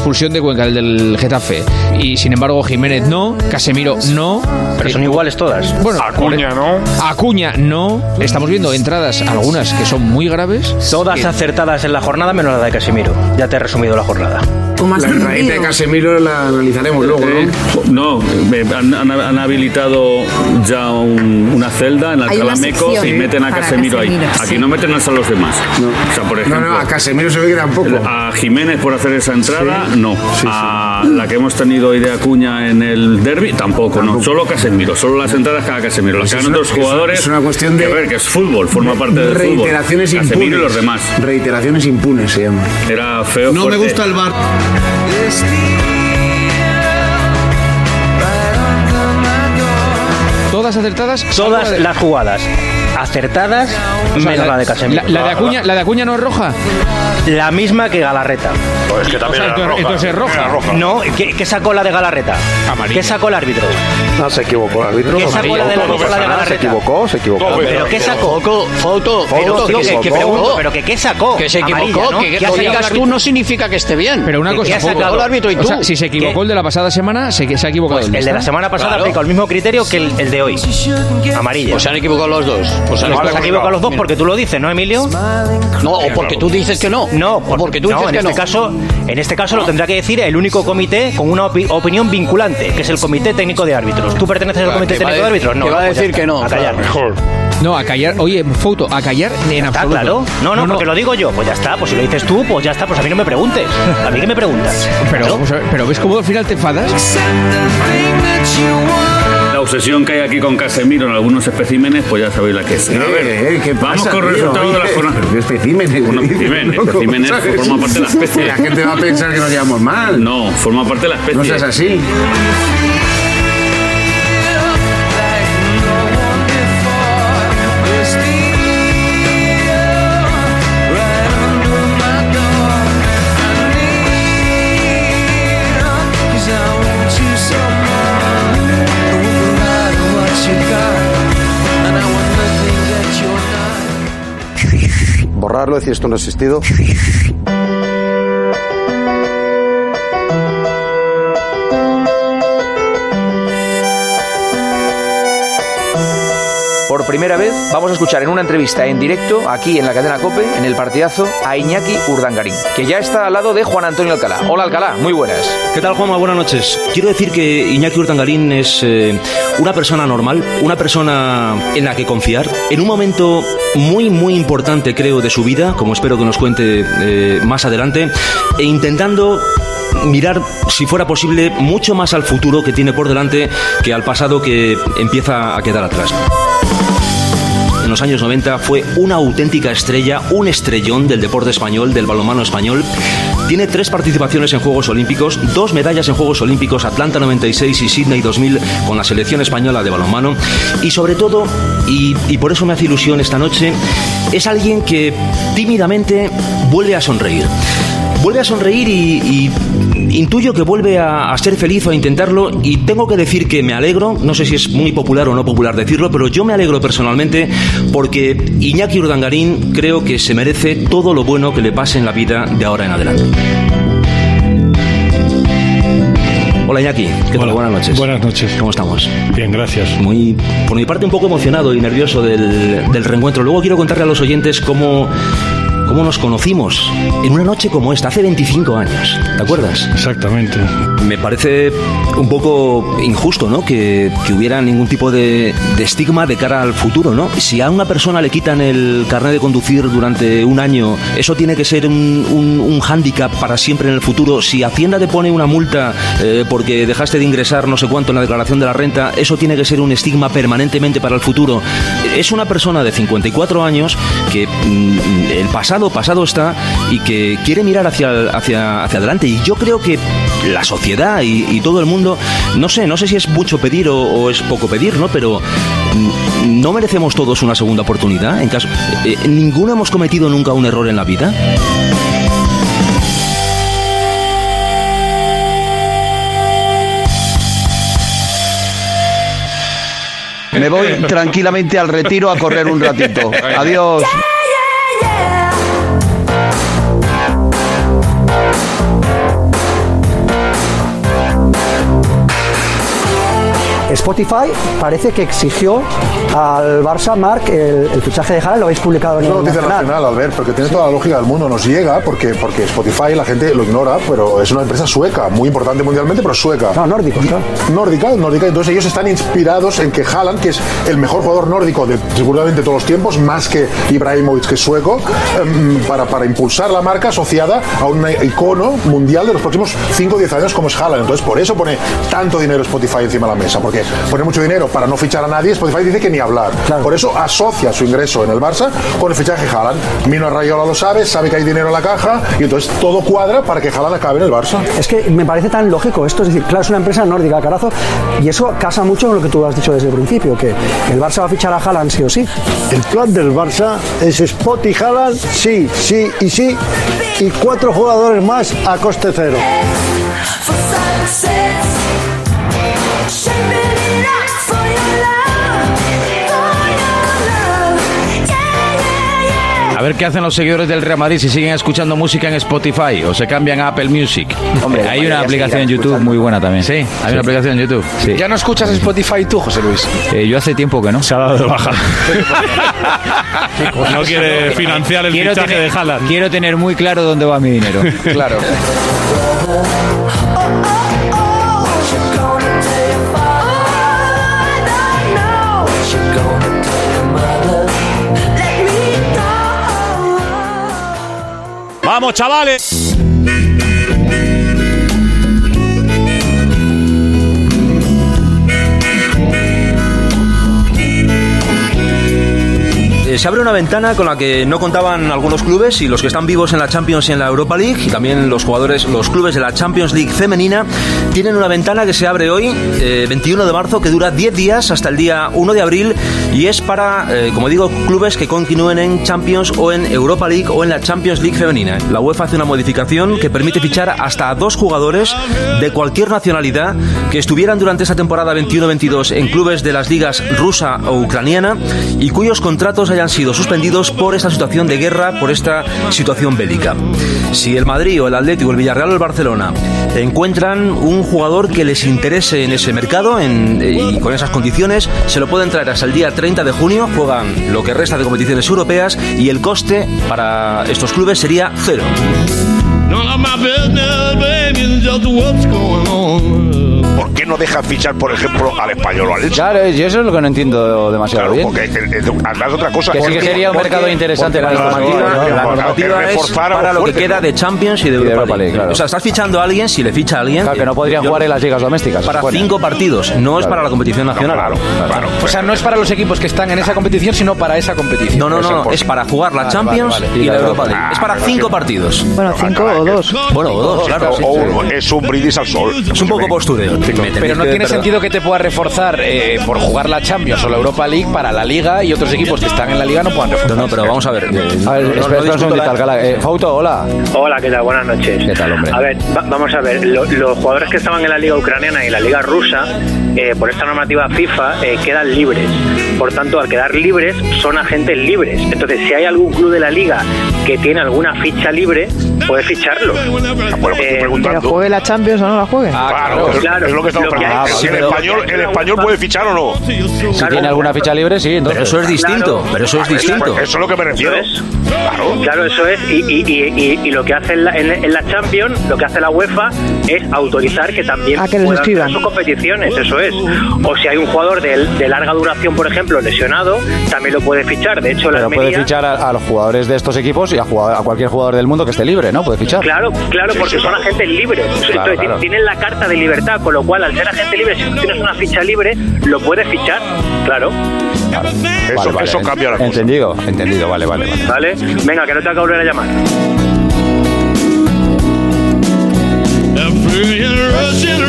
Expulsión de Cuenca, el del Getafe. Y sin embargo, Jiménez no, Casemiro no. Pero son iguales todas. Bueno, Acuña, ¿no? Acuña no. Estamos viendo entradas, algunas que son muy graves. Todas Que- acertadas en la jornada menos la de Casemiro. Ya te he resumido la jornada. La raíz de Casemiro la analizaremos luego, ¿no? No, eh, han, han- habilitado ya un- una celda en Alcalameco sección y meten a para Casemiro, ahí. Casemiro, Aquí sí. no meten a los demás. O sea, por No, ejemplo, no, a Casemiro se ve que tampoco. a Jiménez por hacer esa entrada, Sí. No. Sí, sí. A la que hemos tenido hoy de Acuña en el derby, tampoco, no. Solo Casemiro, solo las entradas cada Casemiro. Las que Es hagan una- otros es- jugadores. es una cuestión de- que, a ver, que es fútbol, forma parte del fútbol. Reiteraciones Casemiro impunes. y los demás. Reiteraciones impunes se llama. Era feo. No me fuerte. gusta el bar. Todas acertadas. Todas las jugadas acertadas o sea, menos la, de Casemiro. La, la de Acuña, la de Acuña no es roja. La misma que Galarreta. Pues es que O también sea, era entonces, roja. entonces es roja. Era roja. No, ¿qué, qué sacó la de Galarreta? Amarilla. ¿Qué sacó el árbitro? No, se equivocó el árbitro. ¿Qué sacó la de la, la de nada, Se Galarreta? equivocó, se equivocó. No, ¿Pero qué sacó? Foto, foto, Pero, que, que, se que pregunto, pero que qué sacó? Que se equivocó, Amarilla, ¿no? que, ¿Qué que digas tú no significa que esté bien. Pero una ¿Qué- cosa, qué ha Foucault, sacado el árbitro y o sea, tú? si se equivocó el de la pasada semana, se, se ha equivocado Pues el de la semana pasada aplicó el mismo criterio que el, el de hoy. Amarilla. Pues se han equivocado los dos. Pues equivocado. los dos porque tú lo dices, ¿no, Emilio? No, o porque tú dices que no. No, porque tú no, dices en que este no. caso, en este caso lo tendrá que decir el único comité con una opi- opinión vinculante, que es el Comité Técnico de Árbitros. ¿Tú perteneces al Comité Técnico de Árbitros? No. que va a pues decir que no, A callar. Mejor. No, a callar. Oye, Foto, a callar en Está absoluto. claro. No, no, porque lo digo yo. Pues ya está. Pues si lo dices tú, pues ya está. Pues a mí no me preguntes. A mí que me preguntas. Pero, Claro. vamos a ver, pero ¿ves cómo al final te enfadas? La obsesión que hay aquí con Casemiro en algunos especímenes, pues ya sabéis la que es. A ver, Eh, eh, ¿qué vamos pasa, con el resultado de la jornada. qué especímenes. Bueno, especímenes, Loco, especímenes forma parte de la especie. La gente va a pensar que nos llevamos mal. No, forma parte de la especie. No seas así. Borrarlo, decir esto no ha existido. Por primera vez vamos a escuchar en una entrevista en directo, aquí en la cadena COPE, en el partidazo, a Iñaki Urdangarín, que ya está al lado de Juan Antonio Alcalá. Hola Alcalá, muy buenas. ¿Qué tal, Juanma? Buenas noches. Quiero decir que Iñaki Urtangarín es eh, una persona normal, una persona en la que confiar, en un momento muy, muy importante, creo, de su vida, como espero que nos cuente eh, más adelante, e intentando mirar, si fuera posible, mucho más al futuro que tiene por delante que al pasado que empieza a quedar atrás. En los años 90 fue una auténtica estrella, un estrellón del deporte español, del balonmano español. Tiene tres participaciones en Juegos Olímpicos, dos medallas en Juegos Olímpicos, Atlanta 96 y Sydney 2000 con la selección española de balonmano. Y sobre todo, y, por eso me hace ilusión esta noche, es alguien que tímidamente vuelve a sonreír. Vuelve a sonreír y intuyo que vuelve a, a ser feliz o a intentarlo y tengo que decir que me alegro, no sé si es muy popular o no popular decirlo, pero yo me alegro personalmente porque Iñaki Urdangarín creo que se merece todo lo bueno que le pase en la vida de ahora en adelante. Hola Iñaki, ¿qué tal? Buenas noches. Buenas noches. ¿Cómo estamos? Bien, gracias. Muy, por mi parte, un poco emocionado y nervioso del, del reencuentro. Luego quiero contarle a los oyentes cómo, cómo nos conocimos en una noche como esta, hace 25 años. ¿Te acuerdas? Exactamente. Me parece un poco injusto, ¿no? Que, que hubiera ningún tipo de, de estigma de cara al futuro, ¿no? Si a una persona le quitan el carnet de conducir durante un año, eso tiene que ser un, un, un hándicap para siempre en el futuro. Si Hacienda te pone una multa eh, porque dejaste de ingresar no sé cuánto en la declaración de la renta, eso tiene que ser un estigma permanentemente para el futuro. Es una persona de 54 años que mm, el pasado pasado está y que quiere mirar hacia, hacia, hacia adelante. Y yo creo que la sociedad y, y todo el mundo, no sé, no sé si es mucho pedir o, o es poco pedir, ¿no? Pero mm, ¿no merecemos todos una segunda oportunidad? En caso, eh, ¿Ninguno hemos cometido nunca un error en la vida? Me voy tranquilamente al retiro a correr un ratito. Adiós. Spotify parece que exigió al Barça, Marc, el, el fichaje de Haaland, lo habéis publicado en Es el una noticia Nacional. nacional, Albert, porque tiene toda la lógica del mundo. Nos llega porque, porque Spotify la gente lo ignora, pero es una empresa sueca, muy importante mundialmente, pero sueca. No, nórdico, claro. Nórdica, nórdica. Entonces ellos están inspirados en que Haaland, que es el mejor jugador nórdico de seguramente todos los tiempos, más que Ibrahimovic, que es sueco, em, para, para impulsar la marca asociada a un icono mundial de los próximos 5 o 10 años como es Haaland. Entonces por eso pone tanto dinero Spotify encima de la mesa, porque pone mucho dinero para no fichar a nadie. Spotify dice que ni hablar. Por eso asocia su ingreso en el Barça con el fichaje de Haaland. Mino Rayola lo sabe, sabe que hay dinero en la caja y entonces todo cuadra para que Haaland acabe en el Barça. Es que me parece tan lógico esto, es decir, claro, es una empresa nórdica, carazo, y eso casa mucho con lo que tú has dicho desde el principio, que el Barça va a fichar a Haaland sí o sí. El plan del Barça es Spot y Haaland, sí, sí y sí, y cuatro jugadores más a coste cero. A ver qué hacen los seguidores del Real Madrid si siguen escuchando música en Spotify o se cambian a Apple Music. Hombre, hay una aplicación en YouTube muy buena también. Sí, hay Sí. una aplicación en YouTube. Sí. ¿Ya no escuchas Spotify tú, José Luis? Eh, yo hace tiempo que no. Se ha dado de baja. No quiere financiar el quiero fichaje tener, de Haaland. Quiero tener muy claro dónde va mi dinero. Claro. ¡Vamos, chavales! Eh, se abre una ventana con la que no contaban algunos clubes y los que están vivos en la Champions y en la Europa League y también los jugadores, los clubes de la Champions League femenina tienen una ventana que se abre hoy, eh, 21 de marzo, que dura 10 días hasta el día 1 de abril y es para, eh, como digo, clubes que continúen en Champions o en Europa League o en la Champions League femenina. La UEFA hace una modificación que permite fichar hasta a dos jugadores de cualquier nacionalidad que estuvieran durante esa temporada 21-22 en clubes de las ligas rusa o ucraniana y cuyos contratos hayan sido suspendidos por esta situación de guerra, por esta situación bélica. Si el Madrid o el Atlético, el Villarreal o el Barcelona encuentran un jugador que les interese en ese mercado en- y con esas condiciones, se lo pueden traer hasta el día 30 de junio, juegan lo que resta de competiciones europeas y el coste para estos clubes sería cero. ¿Por qué no dejan fichar, por ejemplo, al español o al Elche? Claro, yo eso es lo que no entiendo demasiado Claro, bien. porque además otra cosa. Que sí que sería un mercado interesante la normativa, La normativa es para lo que queda de Champions y de Europa, League. O sea, estás fichando a alguien, si le ficha a alguien... Claro, que no podrían jugar en las ligas domésticas. Para cinco partidos, no es para la competición nacional. claro, claro. O sea, no es para los equipos que están en esa competición, sino para esa competición. No, no, no, es para jugar la Champions y la Europa League. Es para Ah, cinco partidos. Bueno, cinco o dos. Bueno, o dos, claro. O un- es un brindis al sol. Es un poco postureo. Pero no tiene sentido que te puedas reforzar eh, por jugar la Champions o la Europa League para la Liga y otros equipos que están en la Liga no puedan reforzar. No, no, pero vamos a ver. A ver, espera, espera un segundito, Alcalá. Eh, Fauto, hola. Hola, ¿qué tal? Buenas noches. ¿Qué tal, hombre? A ver, va- vamos a ver. lo- los jugadores que estaban en la Liga Ucraniana y la Liga Rusa, eh, por esta normativa FIFA, eh, quedan libres. Por tanto, al quedar libres, son agentes libres. Entonces, si hay algún club de la Liga que tiene alguna ficha libre, puede ficharlo. Eh, Pero juegue la Champions o no la juegue. Claro, es- Claro, es lo que estamos preguntando. Si el español, el español puede fichar o no. Si tiene alguna ficha libre, sí, entonces. Pero eso es distinto, pero eso es distinto. Eso es lo que me refiero. Claro. Claro, eso es. Y, y- y- y- y lo que hace en la, en- en la Champions, lo que hace la UEFA es autorizar que también A que les puedan hacer sus competiciones, eso es. O si hay un jugador de, de larga duración, por ejemplo, lesionado, también lo puede fichar. De hecho, la Pero puede fichar a, a los jugadores de estos equipos y a, jugador- a cualquier jugador del mundo que esté libre, ¿no? Puede fichar. Claro, claro, porque son agentes libres. Entonces claro. tienen la carta de libertad, con lo cual al ser agente libre, si tú tienes una ficha libre, lo puedes fichar, claro. Eso, eso cambia la cosa. Entendido, entendido, vale, vale, vale. ¿Vale? Venga, que no te acabo de volver a llamar. Russian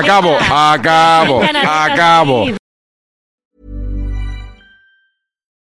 Acabo, acabo, acabo.